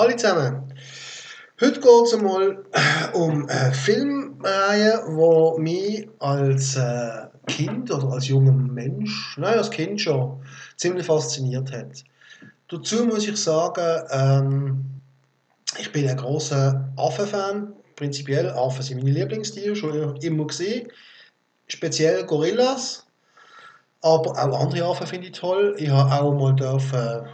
Hallo zusammen. Heute geht es einmal um eine Filmreihe, die mich als äh, Kind oder als junger Mensch, nein, als Kind schon, ziemlich fasziniert hat. Dazu muss ich sagen, ähm, ich bin ein großer Affenfan. Prinzipiell, Affen sind meine Lieblingstiere, schon immer gesehen. Speziell Gorillas, aber auch andere Affen finde ich toll. Ich habe auch mal dürfen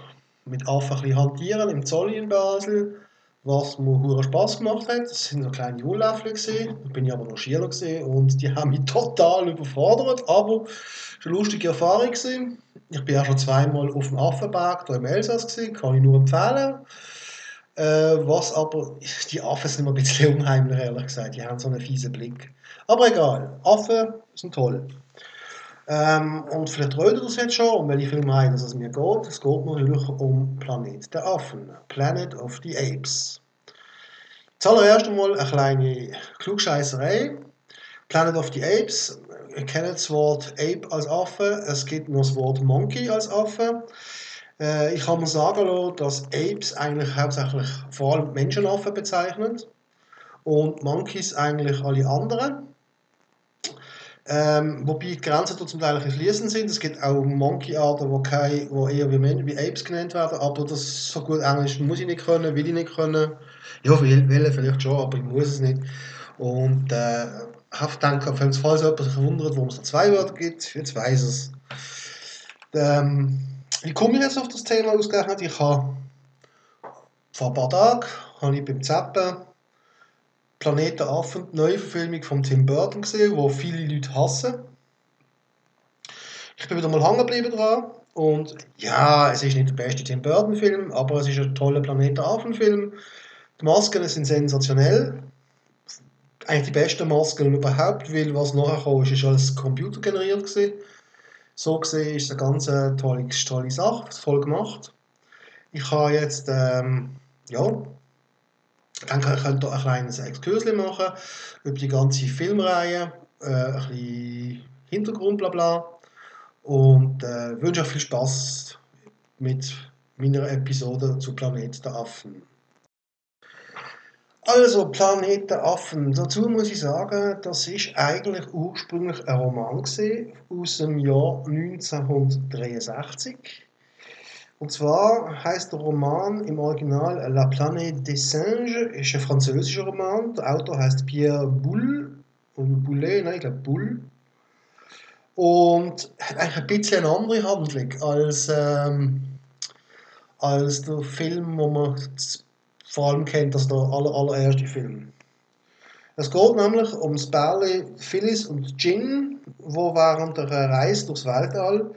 mit Affen ein hantieren im Zoll in Basel, was mir hohen Spaß gemacht hat. Das sind so kleine Jungläffler gesehen. Da bin ich aber noch Schüler gesehen und die haben mich total überfordert, aber es war eine lustige Erfahrung gewesen. Ich bin auch schon zweimal auf dem Affenberg hier im Elsass gesehen, kann ich nur empfehlen. Äh, was aber, die Affen sind immer ein bisschen unheimlich, ehrlich gesagt. Die haben so einen fiesen Blick. Aber egal, Affen sind toll. Ähm, und vielleicht redet ihr es jetzt schon, um welche Filme es mir geht. Es geht natürlich um Planet der Affen, Planet of the Apes. Zuallererst einmal eine kleine Klugscheißerei. Planet of the Apes, ihr kennt das Wort Ape als Affe, es gibt noch das Wort Monkey als Affe. Äh, ich kann mir sagen lassen, dass Apes eigentlich hauptsächlich vor allem Menschenaffen bezeichnen und Monkeys eigentlich alle anderen. Ähm, wobei die Grenzen zum Teil fließend sind. Es gibt auch Monkey-Arten, die, die eher wie, wie Apes genannt werden, aber das so gut Englisch muss ich nicht können, will ich nicht können. Ja, will, will vielleicht schon, aber ich muss es nicht. Und äh, habe gedacht, falls jemand sich wundert, warum es da zwei Wörter gibt, jetzt weiß es. Ähm, wie komme ich jetzt auf das Thema ausgerechnet? Ich habe vor ein paar Tagen habe ich beim Zappen Planeten Affen, die Neuverfilmung von Tim Burton gesehen, wo viele Leute hassen. Ich bin wieder mal hängen geblieben dran. Und ja, es ist nicht der beste Tim Burton-Film, aber es ist ein toller Planeten Affen-Film. Die Masken sind sensationell. Eigentlich die besten Masken überhaupt, weil was nachher kam, ist, ist alles computergeneriert gewesen. So gesehen ist es eine ganz tolle, tolle Sache, voll gemacht. Ich habe jetzt, ähm, ja, dann könnt ihr ein kleines Exkurs machen über die ganze Filmreihe, äh, ein bisschen Hintergrund, bla bla. Und äh, wünsche euch viel Spaß mit meiner Episode zu Planet der Affen. Also, Planet der Affen. Dazu muss ich sagen, das ist eigentlich ursprünglich ein Roman aus dem Jahr 1963 und zwar heißt der Roman im Original La Planète des Singes, ist ein französischer Roman. Der Autor heißt Pierre Boulle, oder Boulet, nein, ich glaube Boulle. Und hat eigentlich ein bisschen eine andere Handlung als, ähm, als der Film, wo man vor allem kennt, also der aller, allererste Film. Es geht nämlich um das Bärli Phyllis und Jin, wo während der Reise durchs Weltall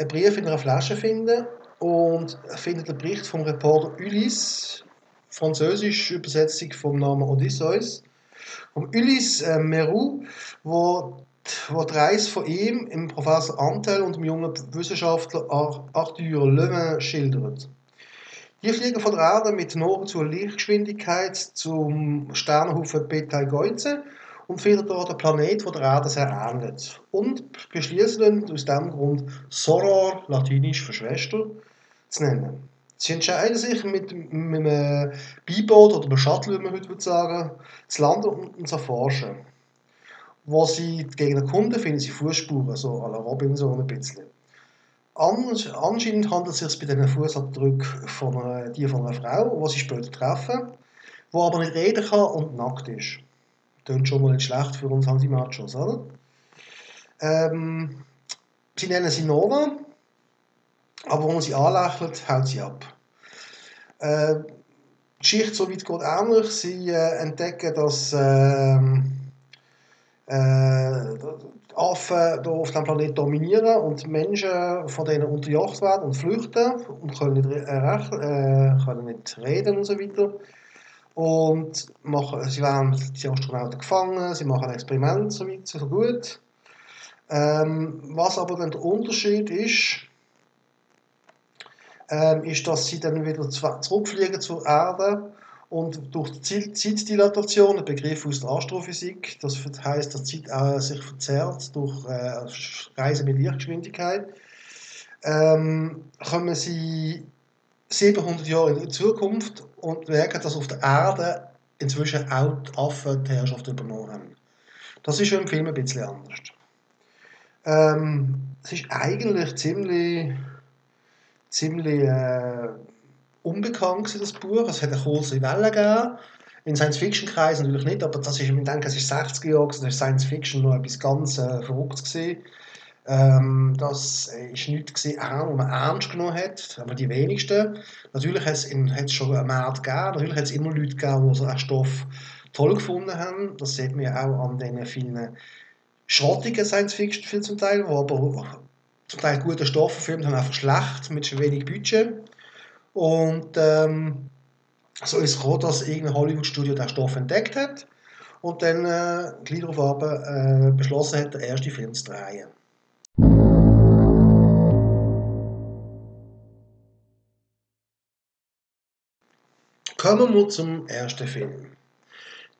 einen Brief in einer Flasche finden und findet den Bericht vom Reporter Ulysse, französische Übersetzung vom Namen Odysseus, vom Ulysse äh, Meroux, wo, wo die Reise von ihm, im Professor Antel und dem jungen Wissenschaftler Arthur Levin schildert. Die fliegen von der Erde mit nahezu Lichtgeschwindigkeit zum Sternenhaufen Betelgeuse und finden dort einen Planet, der der Erde sehr ähnelt. Und beschließen aus diesem Grund Soror, latinisch für Schwester, zu nennen. Sie entscheiden sich mit, mit einem Beiboot oder einem Shuttle, wie man heute sagen zu landen und zu erforschen. Wo sie gegen den Kunden finden sie Fußspuren, so à la Robinson ein bisschen. Anscheinend handelt es sich bei diesen Fußabdrücken von einer, die von einer Frau, die sie später treffen, die aber nicht reden kann und nackt ist. Klingt schon mal nicht schlecht für uns Anti-Machos, oder? Ähm, sie nennen sie Nova aber wenn man sie anlächelt, haut sie ab. Äh, die Geschichte so weit geht ähnlich. Sie äh, entdecken, dass ähm, äh, Affen hier auf dem Planeten dominieren und Menschen von denen unterjocht werden und flüchten und können nicht, äh, äh, können nicht reden und so weiter. Und machen, sie werden die Astronauten gefangen, sie machen Experimente, so weit, so gut. Ähm, was aber dann der Unterschied ist, ähm, ist, dass sie dann wieder zurückfliegen zur Erde und durch die Zeitdilatation, ein Begriff aus der Astrophysik, das heißt, dass die Zeit äh, sich verzerrt durch äh, Reisen mit Lichtgeschwindigkeit, ähm, kommen sie 700 Jahre in die Zukunft und merken, dass auf der Erde inzwischen auch die Affen die Herrschaft übernommen haben. Das ist im Film ein bisschen anders. Ähm, es ist eigentlich ziemlich, ziemlich äh, unbekannt, das Buch. Es hat eine große Welle gegeben. In Science-Fiction-Kreisen natürlich nicht, aber das ist, ich denke, es ist 60 Jahre, das ist Science-Fiction noch etwas ganz äh, Verrücktes gewesen. Ähm, das war nichts, gewesen, was man ernst genommen hat, aber die wenigsten. Natürlich hat es schon einen Markt gegeben, natürlich hat es immer Leute gegeben, die so einen Stoff toll gefunden haben. Das sieht man auch an den vielen schrottigen Science-Fiction-Filmen zum Teil, die aber zum Teil gute Stoffe filmen, haben einfach schlecht, mit wenig Budget. Und ähm, so ist es gekommen, dass irgendein Hollywood-Studio den Stoff entdeckt hat und dann äh, gleich darauf äh, beschlossen hat, den ersten Film zu drehen. Kommen wir zum ersten Film.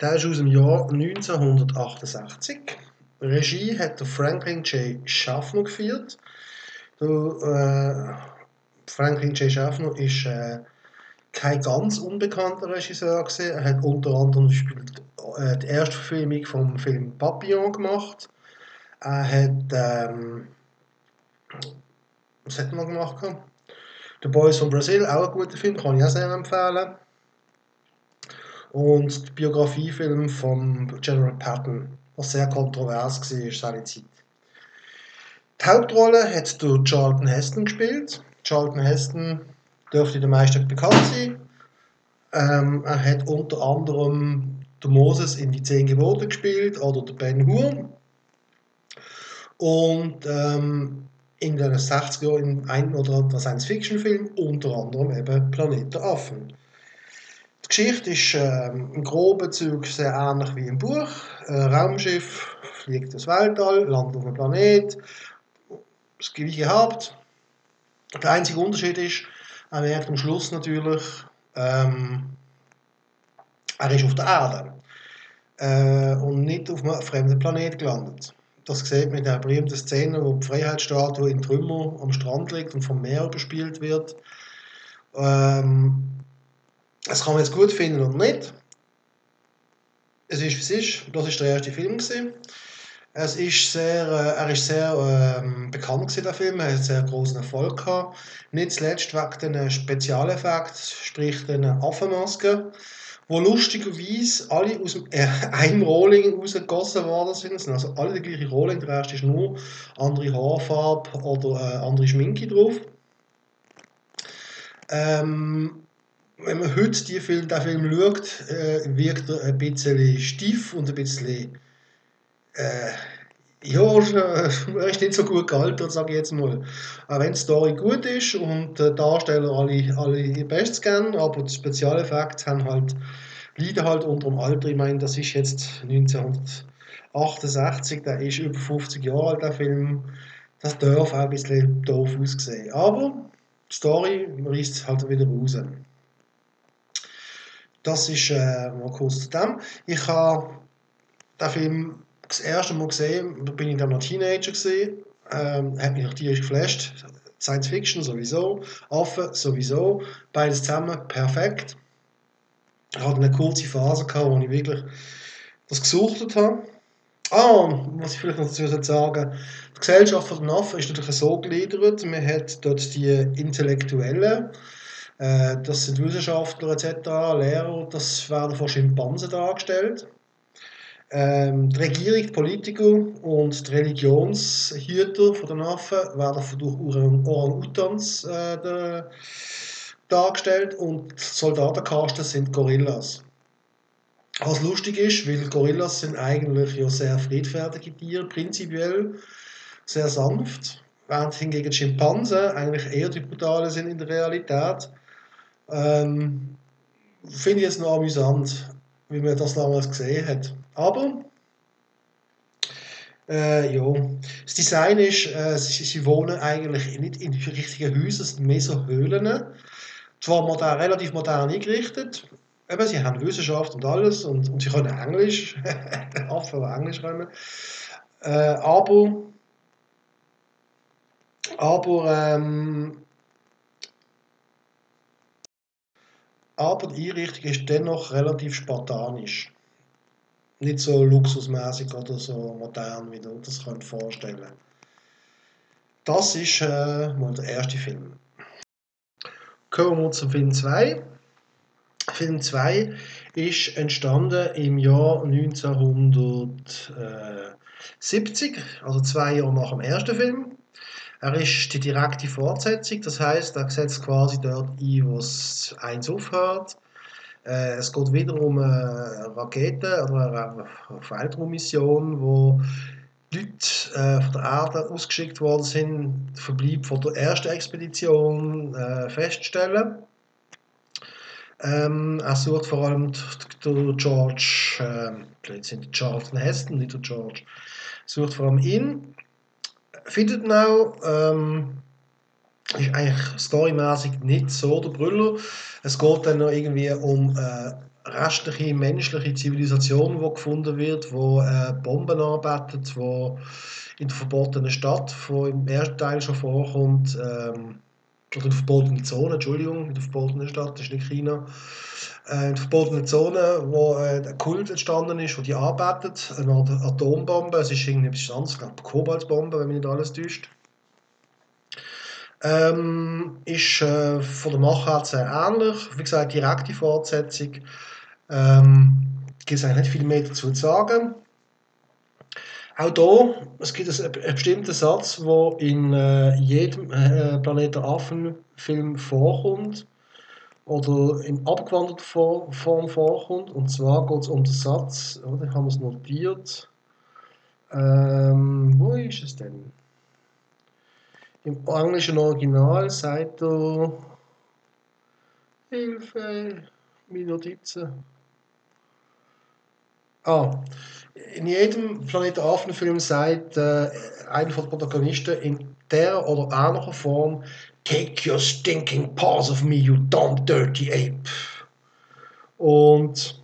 Der ist aus dem Jahr 1968. Regie hat der Franklin J. Schaffner geführt. Der, äh, Franklin J. Schaffner ist äh, kein ganz unbekannter Regisseur gewesen. Er hat unter anderem äh, die erste Verfilmung vom Film Papillon gemacht. Er hat ähm, was hat er noch gemacht? The Boys from Brazil, auch ein guter Film, kann ich auch sehr empfehlen. Und der Biografiefilm von General Patton, was sehr kontrovers war seine Zeit. Die Hauptrolle hat der Charlton Heston gespielt. Charlton Heston dürfte den meisten bekannt sein. Ähm, er hat unter anderem der Moses in die Zehn Gebote gespielt oder der Ben Hur. Und ähm, in den 60er Jahren in einem oder anderen Science-Fiction-Film, unter anderem eben Planet der Affen. Die Geschichte ist ähm, im groben Zug sehr ähnlich wie im Buch. Ein Raumschiff fliegt ins Weltall, landet auf einem Planet, das gleiche Haupt. Der einzige Unterschied ist, er merkt am Schluss natürlich, ähm, er ist auf der Erde äh, und nicht auf einem fremden Planet gelandet. Das sieht man in der berühmten Szene, wo die Freiheitsstatue in Trümmer am Strand liegt und vom Meer bespielt wird. Ähm, das kann man jetzt gut finden oder nicht. Es ist, wie es ist. Das ist der erste Film. Es ist sehr, äh, er ist sehr ähm, bekannt gewesen, der Film. Er hat sehr großen Erfolg gehabt. Nicht zuletzt wegen den Spezialeffekten, sprich den Affenmasken wo lustigerweise alle aus dem, äh, einem Rohling rausgegossen worden sind. Es sind also alle der gleiche Rohling, der Rest ist nur andere Haarfarbe oder äh, andere Schminke drauf. Ähm, wenn man heute die Film, den Film schaut, äh, wirkt er ein bisschen steif und ein bisschen äh, ja, er ist nicht so gut gealtert, sage ich jetzt mal. Auch wenn die Story gut ist und die Darsteller alle, alle ihr Bestes kennen, aber die Spezialeffekte haben halt, leiden halt unter dem Alter. Ich meine, das ist jetzt 1968, der ist über 50 Jahre alt, der Film. Das darf auch ein bisschen doof aussehen. Aber die Story reißt halt wieder raus. Das ist äh, kurz zu dem. Ich habe den Film das erste Mal gesehen, da bin ich dann noch Teenager gesehen, ähm, hat mich natürlich geflasht. Science Fiction sowieso, Affen sowieso, beides zusammen perfekt. Ich hatte eine kurze Phase gehabt, wo ich wirklich das gesucht habe. Ah, was ich vielleicht noch dazu sagen die Gesellschaft von den Affen ist natürlich so gegliedert. Man hat dort die Intellektuellen, das sind Wissenschaftler etc., Lehrer, das werden von Schimpansen dargestellt. Ähm, die Regierung, die Politiker und die Religionshüter von den Affen werden durch Orang-Utans äh, dargestellt und Soldatenkasten sind Gorillas. Was lustig ist, weil Gorillas sind eigentlich ja sehr friedfertige Tiere, prinzipiell sehr sanft, während hingegen Schimpansen eigentlich eher die brutalen sind in der Realität. Ähm, Finde ich jetzt noch amüsant, wie man das damals gesehen hat. Aber äh, ja, das Design ist, äh, sie, sie, wohnen eigentlich nicht in richtigen Häusern, sind mehr so Höhlen. Zwar modern, relativ modern eingerichtet, Eben, sie haben Wissenschaft und alles und, und sie können Englisch, Affen, die Englisch können. Äh, aber aber ähm, aber die Einrichtung ist dennoch relativ spartanisch. Nicht so luxusmäßig oder so modern, wie du das könnt vorstellen Das ist äh, mal der erste Film. Kommen wir zum Film 2. Film 2 ist entstanden im Jahr 1970, also zwei Jahre nach dem ersten Film. Er ist die direkte Fortsetzung, das heißt, er setzt quasi dort ein, wo es eins aufhört. Äh, es geht wieder um eine Rakete oder eine Weltraummission, wo Leute äh, von der Erde ausgeschickt worden sind, den Verbleib von der ersten Expedition äh, feststellen. Ähm, er sucht vor allem der George, äh, sind Charlton Heston, nicht der George, sucht vor allem ihn, findet auch, ähm, ist eigentlich storymäßig nicht so der Brüller. Es geht dann noch irgendwie um äh, restliche menschliche Zivilisation, die gefunden wird, wo äh, Bomben arbeitet, wo in der verbotenen Stadt, wo im ersten Teil schon vorkommt, ähm, oder in der verbotenen Zone, Entschuldigung, in der verbotenen Stadt, das ist nicht China, äh, in der verbotenen Zone, wo äh, ein Kult entstanden ist, wo die arbeitet, eine Atombombe, es ist irgendwie etwas anderes, ich glaube Kobaltbombe, wenn mich nicht alles täuscht. Ähm, ist äh, von der Machart sehr ähnlich, wie gesagt, direkte Fortsetzung. Ähm, gibt es eigentlich nicht viel mehr dazu zu sagen. Auch hier, es gibt einen, einen bestimmten Satz, der in äh, jedem äh, Planet der Affen-Film vorkommt oder in abgewandelter Form vorkommt. Und zwar geht es um den Satz, oder ich habe es notiert. Ähm, wo ist es denn? Im englischen Original sagt er Hilfe, meine Notizen. Ah, in jedem Planet Affen-Film sagt äh, einer der Protagonisten in der oder ähnlicher Form Take your stinking paws of me, you dumb dirty ape. Und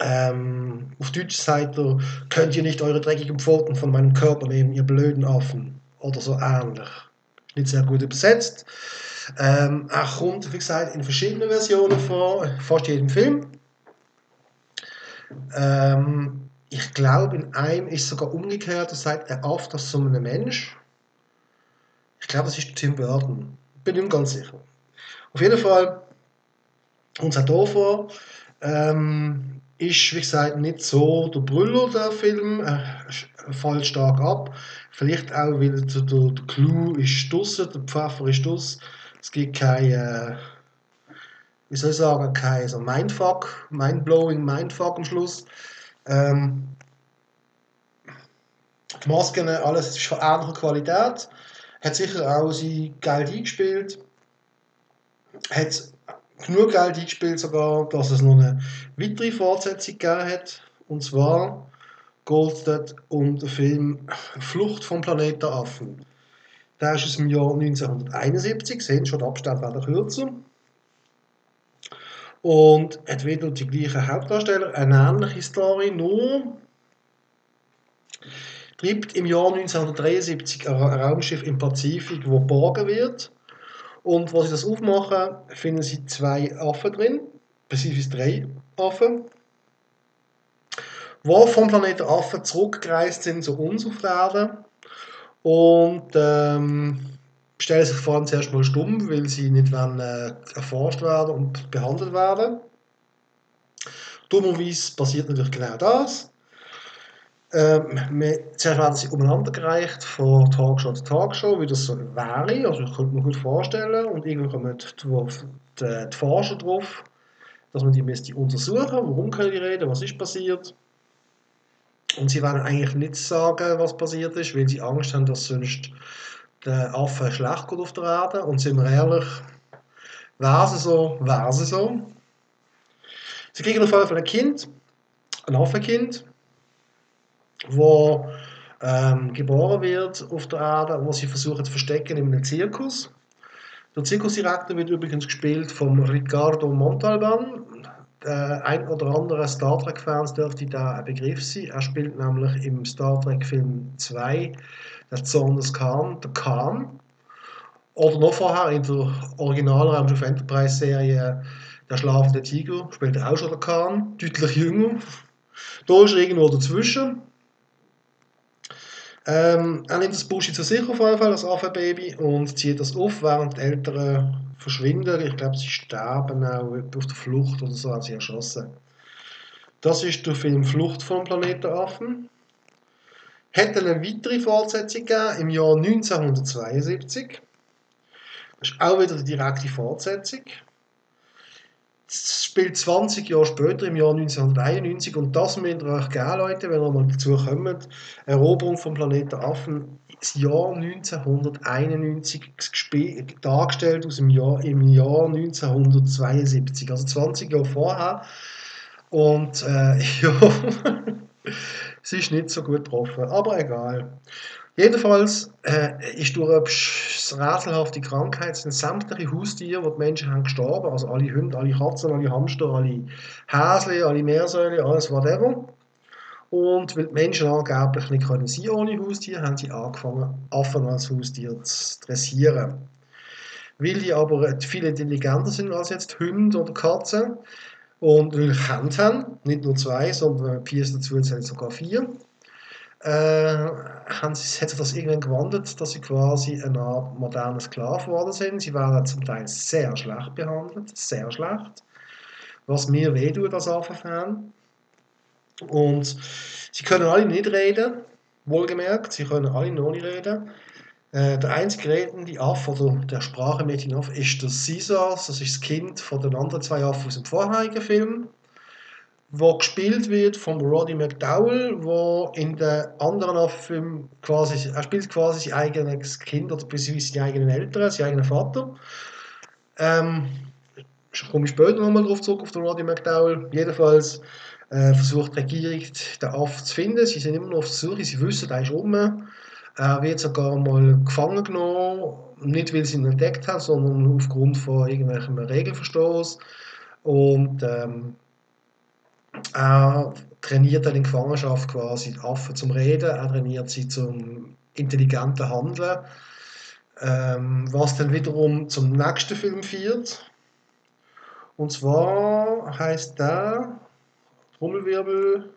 ähm, auf Deutsch sagt er, könnt ihr nicht eure dreckigen Pfoten von meinem Körper nehmen, ihr blöden Affen. Oder so ähnlich. Nicht sehr gut übersetzt. Ähm, er kommt, wie gesagt, in verschiedenen Versionen vor, fast jedem Film. Ähm, ich glaube, in einem ist sogar umgekehrt, da sagt er oft das so ein Mensch. Ich glaube, das ist Tim Burton. Bin ich mir ganz sicher. Auf jeden Fall, unser Dorfer ähm, ist, wie gesagt, nicht so der Brüller, der Film. Er fällt stark ab. Vielleicht auch, weil der, der, der Clou ist draussen, der Pfeffer ist draussen. Es gibt keine. Äh, wie soll ich sagen, kein so Mindfuck, Mindblowing Mindfuck am Schluss. Ähm, die Masken, alles ist von ähnlicher Qualität. Hat sicher auch sein Geld eingespielt. Hat genug Geld eingespielt sogar, dass es noch eine weitere Fortsetzung gegeben hat. Und zwar geht es dort um den Film Flucht vom Planeten Affen. Der ist aus dem Jahr 1971, sehen schon, der Abstand werden kürzer und hat wieder die gleichen Hauptdarsteller, eine ähnliche Story, nur treibt im Jahr 1973 ein Raumschiff im Pazifik, wo geborgen wird. Und wo sie das aufmachen, finden sie zwei Affen drin, beziehungsweise drei Affen, die vom Planeten Affen zurückgereist sind zu uns auf der Erde. Und ähm, stellen sich vor allem zuerst mal stumm, weil sie nicht wollen, äh, erforscht werden und behandelt werden. Dummerweise passiert natürlich genau das. Ähm, zuerst werden sie umeinander gereicht von Talkshow zu Talkshow, wie das so wäre. Also ich könnte mir gut vorstellen. Und irgendwann kommen die, die, die Forscher drauf, dass man die müsste untersuchen, warum können die reden, was ist passiert. Und sie werden eigentlich nicht sagen, was passiert ist, weil sie Angst haben, dass sonst der Affe schlecht geht auf der Erde. Und sind wir ehrlich, wäre es so, wäre es so. Sie kriegen auf jeden Fall ein Kind, ein Affenkind, wo ähm, geboren wird auf der Erde, wo sie versuchen zu verstecken in einem Zirkus. Der Zirkusdirektor wird übrigens gespielt von Ricardo Montalban. Äh, ein oder andere Star Trek-Fans dürfte da ein Begriff sein. Er spielt nämlich im Star Trek-Film 2 der Zorn des Khan, der Khan. Oder noch vorher in der Original Raumschiff Enterprise Serie Der schlafende Tiger spielt er auch schon der Khan, deutlich jünger. Da ist er irgendwo dazwischen. Ähm, er nimmt das Buschi zu sich auf jeden Fall, das Affenbaby, und zieht das auf, während die Eltern verschwinden. Ich glaube, sie sterben auch auf der Flucht oder so, haben sie erschossen. Das ist der Film Flucht vom Planeten Affen. Hat eine weitere Fortsetzung gegeben im Jahr 1972. Das ist auch wieder die direkte Fortsetzung. Spielt 20 Jahre später, im Jahr 1991, und das müsst ihr euch geben, Leute, wenn ihr mal dazu kommt. Eroberung vom Planeten Affen, das Jahr 1991 dargestellt aus dem Jahr, im Jahr 1972, also 20 Jahre vorher. Und äh, ja, es ist nicht so gut getroffen, aber egal. Jedenfalls äh, ist durch eine rätselhafte Krankheit sind sämtliche Haustiere, die die Menschen haben, gestorben. Also alle Hunde, alle Katzen, alle Hamster, alle Häsli, alle Meersäule, alles whatever. Und weil die Menschen angeblich nicht können sein ohne Haustier, haben sie angefangen, Affen als Haustier zu dressieren. Weil die aber viel intelligenter sind als jetzt Hunde oder Katzen und natürlich kennt haben, nicht nur zwei, sondern Piers dazu sind sogar vier, äh, haben sie, hat sich das irgendwann gewandelt, dass sie quasi eine Art moderner Sklave geworden sind. Sie werden zum Teil sehr schlecht behandelt, sehr schlecht, was mir wehtut als Affenfan. Und sie können alle nicht reden, wohlgemerkt, sie können alle noch nicht reden. Äh, der einzige redende Affe oder der sprachmäßige Affe ist der Caesar, das ist das Kind von den anderen zwei Affen aus dem vorherigen Film wo gespielt wird von Roddy McDowell, wo in der anderen Affenfilm quasi, er spielt quasi sein eigenes Kind oder beziehungsweise seine eigenen Eltern, seinen eigenen Vater. Ähm, komme später nochmal drauf zurück, auf den Roddy McDowell. Jedenfalls äh, versucht die Regierung, den Affen zu finden. Sie sind immer noch auf der Suche, sie wissen, er ist rum. Er wird sogar mal gefangen genommen, nicht weil sie ihn entdeckt haben, sondern aufgrund von irgendwelchen Regelverstoß. Und ähm, er trainiert dann in Gefangenschaft quasi die Affen zum Reden, er trainiert sie zum intelligenten Handeln, ähm, was dann wiederum zum nächsten Film führt. Und zwar heißt der Trommelwirbel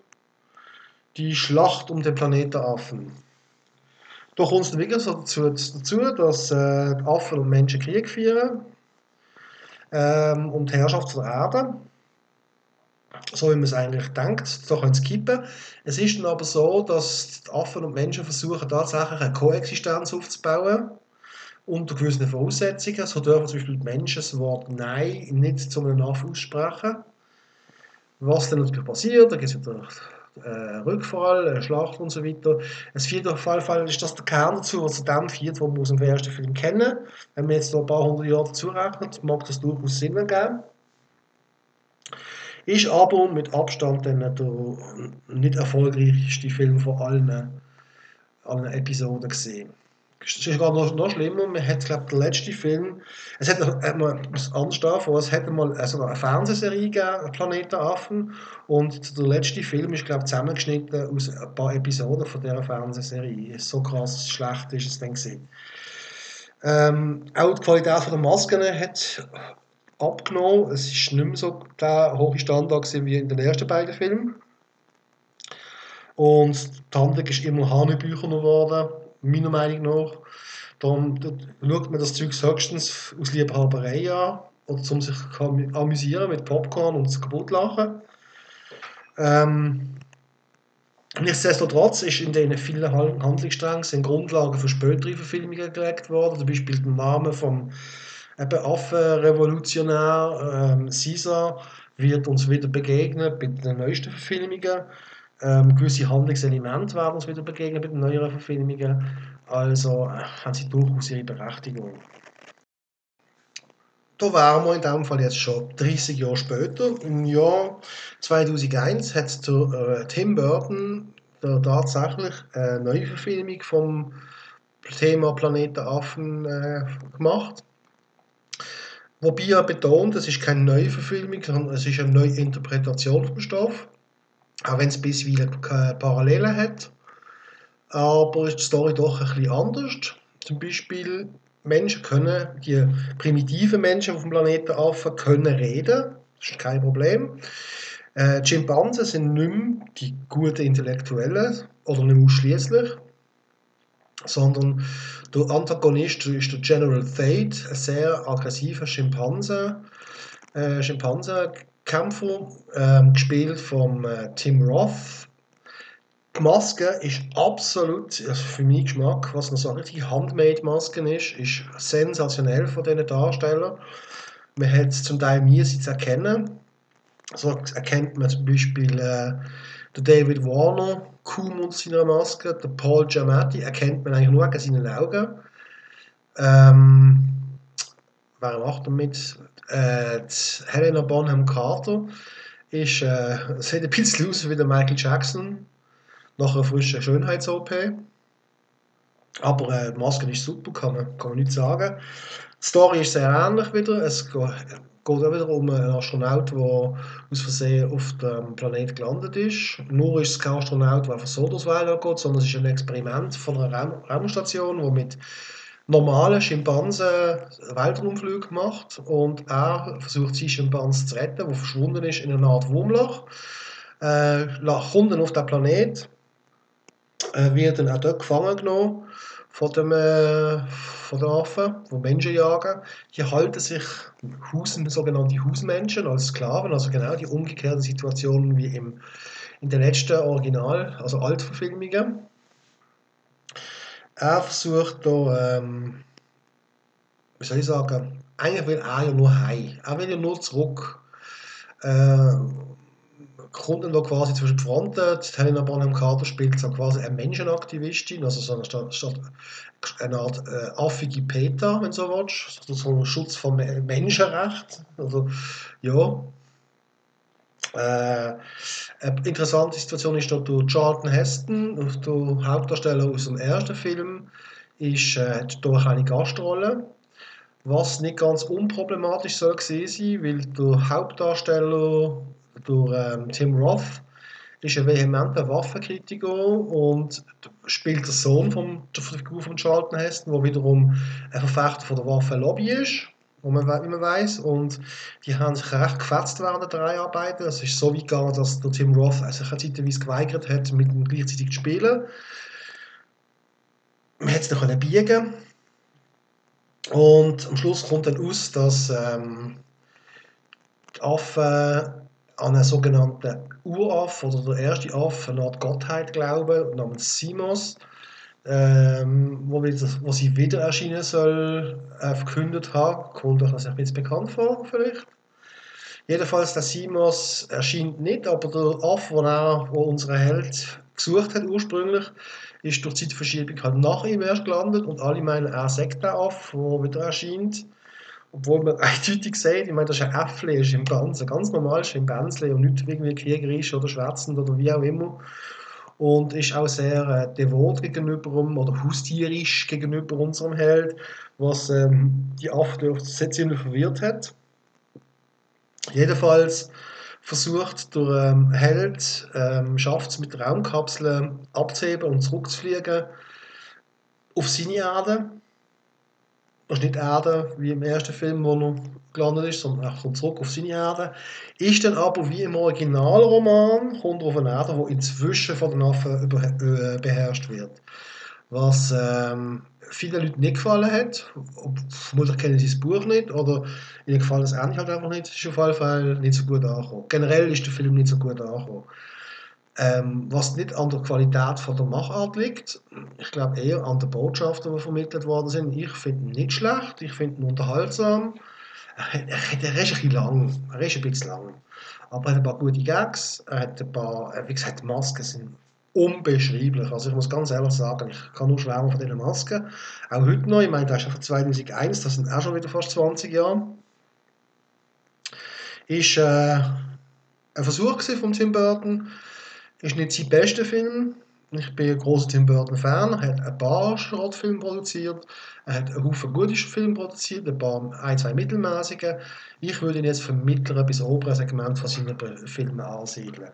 Die Schlacht um den Planeten Affen. Da kommt es wirklich dazu, dazu dass äh, Affen und Menschen Krieg führen ähm, um die Herrschaft der Erde so wie man es eigentlich denkt, da können es kippen. Es ist dann aber so, dass die Affen und Menschen versuchen tatsächlich eine Koexistenz aufzubauen unter gewissen Voraussetzungen. So dürfen zum Beispiel die Menschen das Wort Nein nicht zu einem Affen aussprechen. Was dann natürlich passiert, da gibt es wieder äh, Rückfall, eine Schlacht und so weiter. Auf jeden Fall, ist das der Kern dazu, was zu dem führt, was wir aus dem ersten Film kennen. Wenn man jetzt noch ein paar hundert Jahre dazu rechnet, mag das durchaus Sinn ergeben. Ist aber mit Abstand dann der nicht erfolgreichste Film von allen, allen Episoden gesehen. Es ist sogar noch, noch schlimmer, man hat, glaube der letzte Film, es hat, hat man anders davon, es hätte mal also eine Fernsehserie gegeben, Planeten und der letzte Film ist, glaube zusammengeschnitten aus ein paar Episoden von dieser Fernsehserie. So krass schlecht ist es dann gesehen. Ähm, auch die Qualität der Masken hat abgenommen. Es ist nicht mehr so der hohe Standard wie in den ersten beiden Filmen. Und die Handlung ist immer hanebücherner geworden, meiner Meinung nach. Darum schaut man das Zeug höchstens aus Liebhaberei an oder um sich amüsieren mit Popcorn und zu kaputt lachen. Ähm, Nichtsdestotrotz ist in den vielen Handlungssträngen Grundlagen für spätere Verfilmungen gelegt worden, zum Beispiel der Name vom eben Affenrevolutionär ähm, Caesar wird uns wieder begegnen bei den neuesten Verfilmungen. Ähm, gewisse Handlungselemente werden uns wieder begegnen bei den neueren Verfilmungen. Also äh, haben sie durchaus ihre Berechtigung. Da wären wir in dem Fall jetzt schon 30 Jahre später. Im Jahr 2001 hat der, äh, Tim Burton der tatsächlich eine neue Verfilmung vom Thema Planeten Affen äh, gemacht. Wobei er betont, es ist keine neue Verfilmung, sondern es ist eine neue Interpretation vom Stoff. Auch wenn es bisweilen Parallelen hat. Aber ist die Story doch ein bisschen anders. Zum Beispiel Menschen können, die primitiven Menschen auf dem Planeten Affen können reden. Das ist kein Problem. Äh, Schimpansen sind nicht mehr die guten Intellektuellen oder nicht ausschließlich, sondern der Antagonist ist der General Thade, ein sehr aggressiver Schimpanse, äh, Schimpansenkämpfer, äh, gespielt von äh, Tim Roth. Die Maske ist absolut, also für meinen Geschmack, was noch so eine richtige Handmade-Maske ist, ist sensationell von diesen Darstellern. Man hat es zum Teil mir zu erkennen. So erkennt man zum Beispiel äh, der David Warner kaum unter seiner Maske. Der Paul Giamatti erkennt man eigentlich nur an seinen Augen. Ähm, wer macht damit? Äh, Helena Bonham Carter ist, äh, sieht ein bisschen aus wie der Michael Jackson nach einer frischen Schönheits-OP. Aber äh, die Maske ist super, kann man, kann man nicht sagen. Die Story ist sehr ähnlich wieder. Es geht, auch wieder um einen Astronaut, der aus Versehen auf dem Planet gelandet ist. Nur ist es kein Astronaut, der einfach so durchs Weltall geht, sondern es ist ein Experiment von einer Raum Raumstation, die mit normalen Schimpansen Weltraumflüge macht. Und er versucht, seinen Schimpansen zu retten, der verschwunden ist in einer Art Wurmloch. Äh, kommt dann auf den Planet, äh, wird dann auch dort gefangen genommen von, dem, äh, den Affen, die Menschen jagen. Die halten sich Haus, sogenannte Hausmenschen als Sklaven, also genau die umgekehrte Situation wie im, in den letzten Original, also Altverfilmungen. Er versucht da, ähm, wie soll ich sagen, eigentlich will er ja nur heim. Er will ja nur zurück. Äh, dann da quasi zwischen die Fronten. Die Helena Bonham Carter spielt so quasi eine Menschenaktivistin, also so eine, eine Art äh, affige PETA, wenn du so willst, so ein Schutz von Menschenrechten. Also, ja. Äh, eine interessante Situation ist dort der Charlton Heston, der Hauptdarsteller aus dem ersten Film, ist, äh, hat hier eine Gastrolle was nicht ganz unproblematisch soll gewesen sein, weil der Hauptdarsteller durch ähm, Tim Roth ist ein vehementer Waffenkritiker und spielt der Sohn von der Figur von Charlton Heston, der wiederum ein Verfechter von der Waffenlobby ist, wie man, wie man weiß. Und die haben sich recht gefetzt während der drei Arbeiten. Es ist so weit gegangen, dass der Tim Roth sich zeitweise geweigert hat, mit ihm gleichzeitig zu spielen. Man hätte es dann biegen Und am Schluss kommt dann aus, dass ähm, die Affen an einen sogenannten Uraff oder der erste Aff, eine Art Gottheit glauben, namens Simos, ähm, wo, wo sie wieder erscheinen soll, äh, verkündet haben. Kommt euch das ein bisschen bekannt vor, vielleicht? Jedenfalls, der Simos erscheint nicht, aber der Aff, den er, unser Held gesucht hat ursprünglich, ist durch Zeitverschiebung halt nach ihm erst gelandet und alle meinen, er sagt der Aff, der wieder erscheint. Obwohl man eindeutig sieht, ich meine, das ist ein Äffle, ist im Ganzen ganz normal, ist im Bänzle und nicht irgendwie kriegerisch oder schwärzend oder wie auch immer. Und ist auch sehr äh, devot gegenüber oder haustierisch gegenüber unserem Held, was ähm, die Affen sehr ziemlich verwirrt hat. Jedenfalls versucht der ähm, Held, ähm, schafft es mit Raumkapseln abzuheben und zurückzufliegen auf seine Erde ist nicht Erde, wie im ersten Film, wo er gelandet ist, sondern er kommt zurück auf seine Erde. Ist dann aber wie im Originalroman, kommt er auf eine Erde, die inzwischen von den Affen über, äh, beherrscht wird. Was ähm, vielen Leuten nicht gefallen hat. Vermutlich kennen sie das Buch nicht oder ihnen gefällt das Ende halt einfach nicht. Ist auf jeden Fall nicht so gut angekommen. Generell ist der Film nicht so gut angekommen. Ähm, was nicht an der Qualität von der Machart liegt, ich glaube eher an den Botschaften, die vermittelt worden sind. Ich finde ihn nicht schlecht, ich finde ihn unterhaltsam. Er, er, er, ist ein bisschen lang, er ist ein bisschen lang. Aber er hat ein paar gute Gags, er hat ein paar, wie gesagt, die Masken sind unbeschreiblich. Also ich muss ganz ehrlich sagen, ich kann nur schwärmen von diesen Masken. Auch heute noch, ich meine, das ist von 2001, das sind auch schon wieder fast 20 Jahre. Ist äh, ein Versuch von Tim Burton, ist nicht sein bester Film. Ich bin ein großer Tim Burton-Fan. Er hat ein paar Schrottfilme produziert. Er hat einen Haufen gute Filme produziert, ein paar, ein, zwei mittelmäßige. Ich würde ihn jetzt vom mittleren bis oberen Segment von seinen Filmen ansiedeln.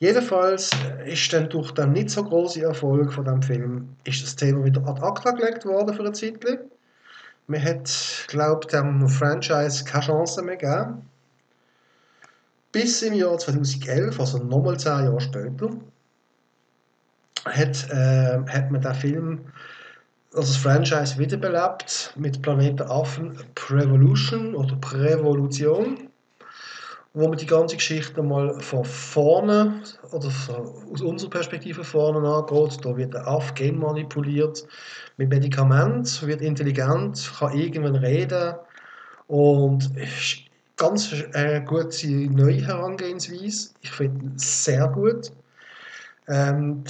Jedenfalls ist dann durch den nicht so großen Erfolg von dem Film ist das Thema wieder ad acta gelegt worden für eine Zeit. Man hat, glaube ich, dem Franchise keine Chance mehr gegeben. Bis im Jahr 2011, also nochmal zehn Jahre später, hat, äh, hat man den Film, also das Franchise wiederbelebt mit Planeten Affen Prevolution oder Prävolution, wo man die ganze Geschichte mal von vorne oder aus unserer Perspektive vorne angeht. Da wird der Affe genmanipuliert mit Medikamenten, wird intelligent, kann irgendwann reden und ist ganz äh, gute neue Herangehensweise. Ich finde es sehr gut. Ähm,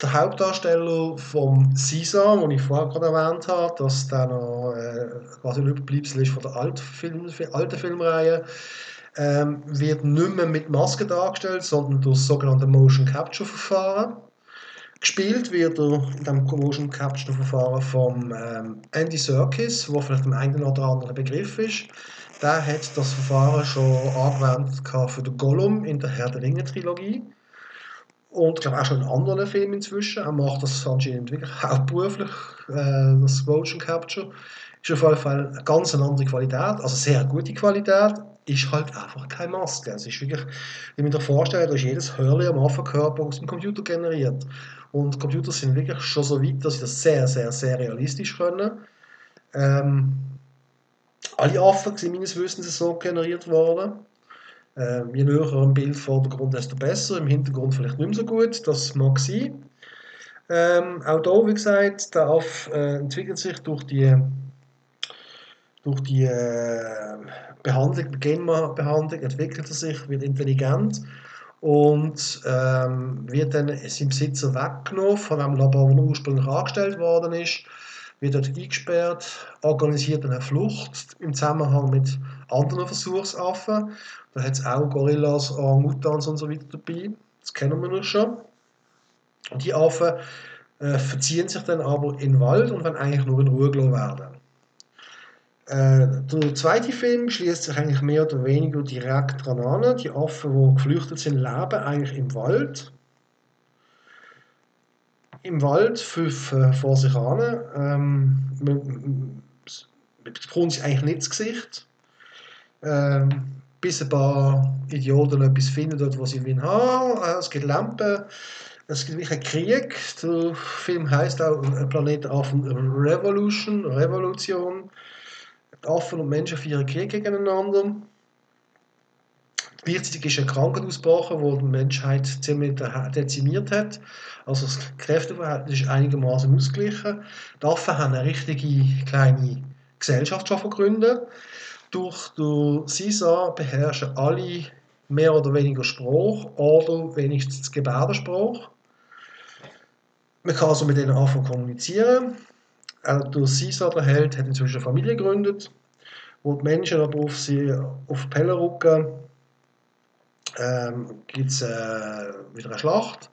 der Hauptdarsteller vom Caesar, den ich vorher gerade erwähnt habe, dass der noch äh, quasi ein Überbleibsel ist von der alten, Film, alten Filmreihe, ähm, wird nicht mehr mit Maske dargestellt, sondern durch das sogenannte Motion Capture Verfahren. Gespielt wird er in dem Motion Capture Verfahren von ähm, Andy Serkis, wo vielleicht dem einen oder anderen Begriff ist. Der hat das Verfahren schon angewendet für den Gollum in der Herr der Ringe Trilogie. Und ich glaube auch schon in anderen Filmen inzwischen. Er macht das anscheinend wirklich hauptberuflich, äh, das Motion Capture. Ist auf jeden Fall eine ganz andere Qualität, also sehr gute Qualität, ist halt einfach keine Maske. Es ist wirklich, wie man sich vorstellt, da ist jedes Hörli am Affenkörper aus dem Computer generiert. Und Computer sind wirklich schon so weit, dass sie das sehr, sehr, sehr realistisch können. Ähm, alle Affen sind meines Wissens so generiert worden. Ähm, je näher ein Bild Vordergrund, desto besser. Im Hintergrund vielleicht nicht mehr so gut. Das mag sein. Ähm, auch hier, wie gesagt, der Affe äh, entwickelt sich durch die, durch die äh, Behandlung, Genbehandlung, entwickelt er sich, wird intelligent und ähm, wird dann seinem Besitzer weggenommen von dem Labor, wo er ursprünglich angestellt worden ist wird dort eingesperrt, organisiert eine Flucht im Zusammenhang mit anderen Versuchsaffen. Da hat es auch Gorillas, Orangutans und so weiter dabei. Das kennen wir noch schon. Und die Affen äh, verziehen sich dann aber in den Wald und werden eigentlich nur in Ruhe gelassen werden. Äh, der zweite Film schließt sich eigentlich mehr oder weniger direkt dran an. Die Affen, die geflüchtet sind, leben eigentlich im Wald im Wald fünf äh, vor sich an. Ähm, man, bekommt sich eigentlich nicht ins Gesicht. Ähm, bis ein paar Idioten etwas finden, dort, wo sie wollen. Äh, es gibt Lampen, es gibt wirklich einen Krieg. Der Film heißt auch Planet Affen Revolution, Revolution. Affen und Menschen führen Krieg gegeneinander. Gleichzeitig ist eine Krankheit ausgebrochen, die die Menschheit ziemlich dezimiert hat. Also das Kräfteverhältnis ist einigermaßen ausgeglichen. Die Affen haben eine richtige kleine Gesellschaft schon gegründet. Durch den CISA beherrschen alle mehr oder weniger Spruch oder wenigstens Gebärdenspruch. Man kann also mit denen Affen kommunizieren. Auch der CISA, der Held, hat inzwischen eine Familie gegründet, wo die Menschen aber auf sie auf Pelle rücken ähm, gibt es äh, wieder eine Schlacht.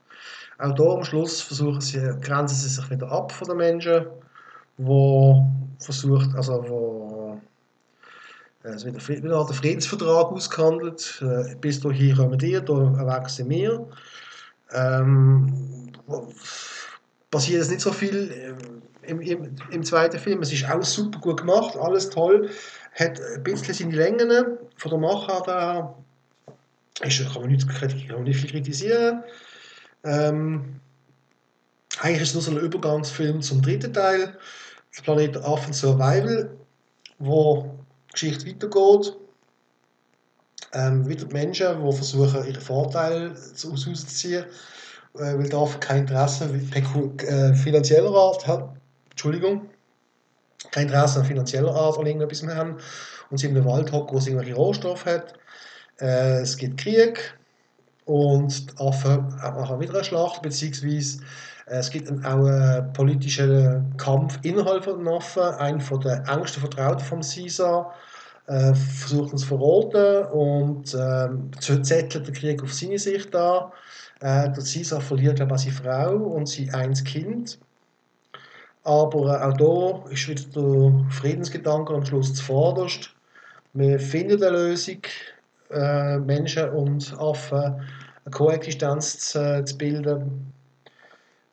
Auch hier am Schluss versuchen sie, grenzen sie sich wieder ab von den Menschen, wo versucht, also wo äh, es wird wieder der Friedensvertrag ausgehandelt. Äh, bis hier kommen die, da erwachsen wir. Ähm, passiert es nicht so viel äh, im, im, im, zweiten Film. Es ist auch super gut gemacht, alles toll. Hat ein bisschen seine Längen von der Machart her ist, kann, man nicht, kann nicht viel kritisieren. Ähm, eigentlich ist es nur so ein Übergangsfilm zum dritten Teil, das Planet Affen Survival, wo die Geschichte weitergeht. Ähm, wieder die Menschen, die versuchen, ihre Vorteile auszuziehen, äh, weil die Affen kein Interesse äh, finanzieller Art haben. Entschuldigung, kein Interesse an finanzieller Art an irgendetwas haben und sie in einem Wald hocken, wo sie irgendwelche Rohstoffe hat äh, es gibt Krieg und die Affen machen wieder eine Schlacht, beziehungsweise äh, es gibt auch einen politischen Kampf innerhalb von Affen. Einer der engsten Vertrauten von Caesar äh, versucht uns zu verraten und äh, zettelt den Krieg auf seine Sicht an. Äh, der Caesar verliert glaube ich, seine Frau und sein eines Kind. Aber äh, auch hier ist wieder der Friedensgedanke am Schluss zuvorderst. Wir finden eine Lösung, äh, Menschen und Affen eine Koexistenz zu, zu bilden.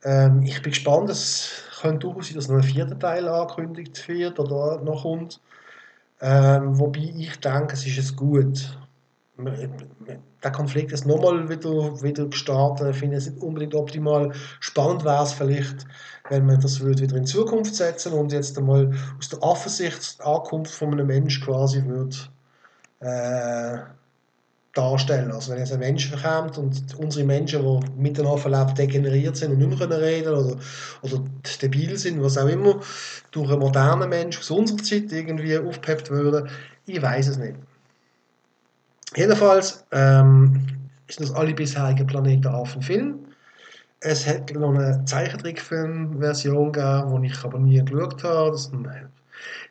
Ähm, ich bin gespannt, es könnte durchaus sein, dass noch ein vierter Teil angekündigt wird oder noch kommt. Ähm, wobei ich denke, es ist es gut. Der Konflikt ist nochmal wieder, wieder gestartet. Ich finde es nicht unbedingt optimal. Spannend wäre es vielleicht, wenn man das würde wieder in Zukunft setzen und jetzt einmal aus der Affensicht die Ankunft von einem Menschen quasi würde äh, darstellen. Also wenn jetzt ein Mensch kommt und unsere Menschen, die miteinander leben, degeneriert sind und nicht mehr reden oder, oder debil sind, was auch immer, durch einen modernen Mensch aus unserer Zeit irgendwie aufgepeppt würden, ich weiß es nicht. Jedenfalls ähm, sind das alle bisherigen Planeten Affen Film. Es hat noch eine Zeichentrickfilm-Version gegeben, die ich aber nie geschaut habe. Das,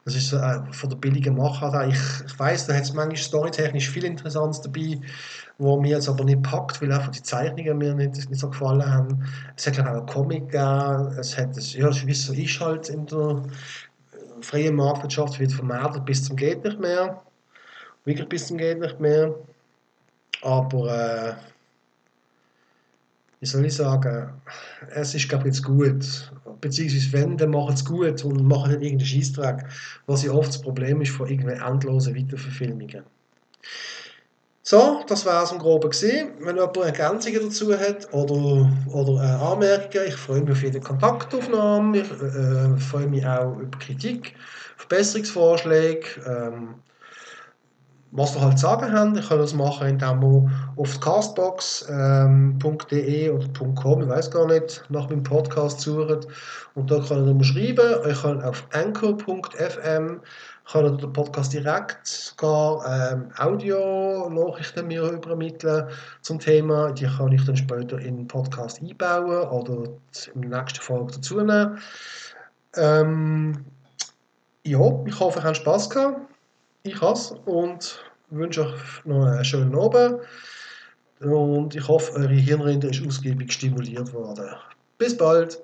das ist äh, von der billigen Machart. Ich, ich weiss, da hat es manchmal storytechnisch viel Interessantes dabei, wo mir jetzt aber nicht packt, weil einfach die Zeichnungen mir nicht, nicht so gefallen haben. Es hat glaube auch einen Comic gegeben. Es hat, ja, wie es so ist halt in der freien Marktwirtschaft, wird vermarktet bis zum geht nicht mehr. Wirklich bis zum geht nicht mehr. Aber äh, wie soll ich sagen, es ist, glaube ich, jetzt gut. Beziehungsweise, wenn, dann machen es gut und machen nicht irgendeinen Scheißdreck, was ja oft das Problem ist von irgendwelchen endlosen Weiterverfilmungen. So, das war es im Groben gesehen. Wenn jemand Ergänzungen dazu hat oder, oder äh, Anmerkungen, ich freue mich auf jede Kontaktaufnahme, ich äh, freue mich auch über Kritik, Verbesserungsvorschläge. Ähm, was wir halt sagen haben. Ich kann das machen, indem wir auf castbox.de ähm, oder .com, ich weiß gar nicht, nach meinem Podcast suchen und da kann ich mir schreiben. Ich kann auf anchor.fm kann den Podcast direkt sogar ähm, Audio-Nachrichten mir übermitteln zum Thema. Die kann ich dann später in den Podcast einbauen oder der nächsten Folge dazu nehmen. Ähm, ja, ich hoffe, ihr habt Spaß gehabt. Ich has und wünsche euch noch einen schönen Abend. Und ich hoffe, eure Hirnrinde ist ausgiebig stimuliert worden. Bis bald!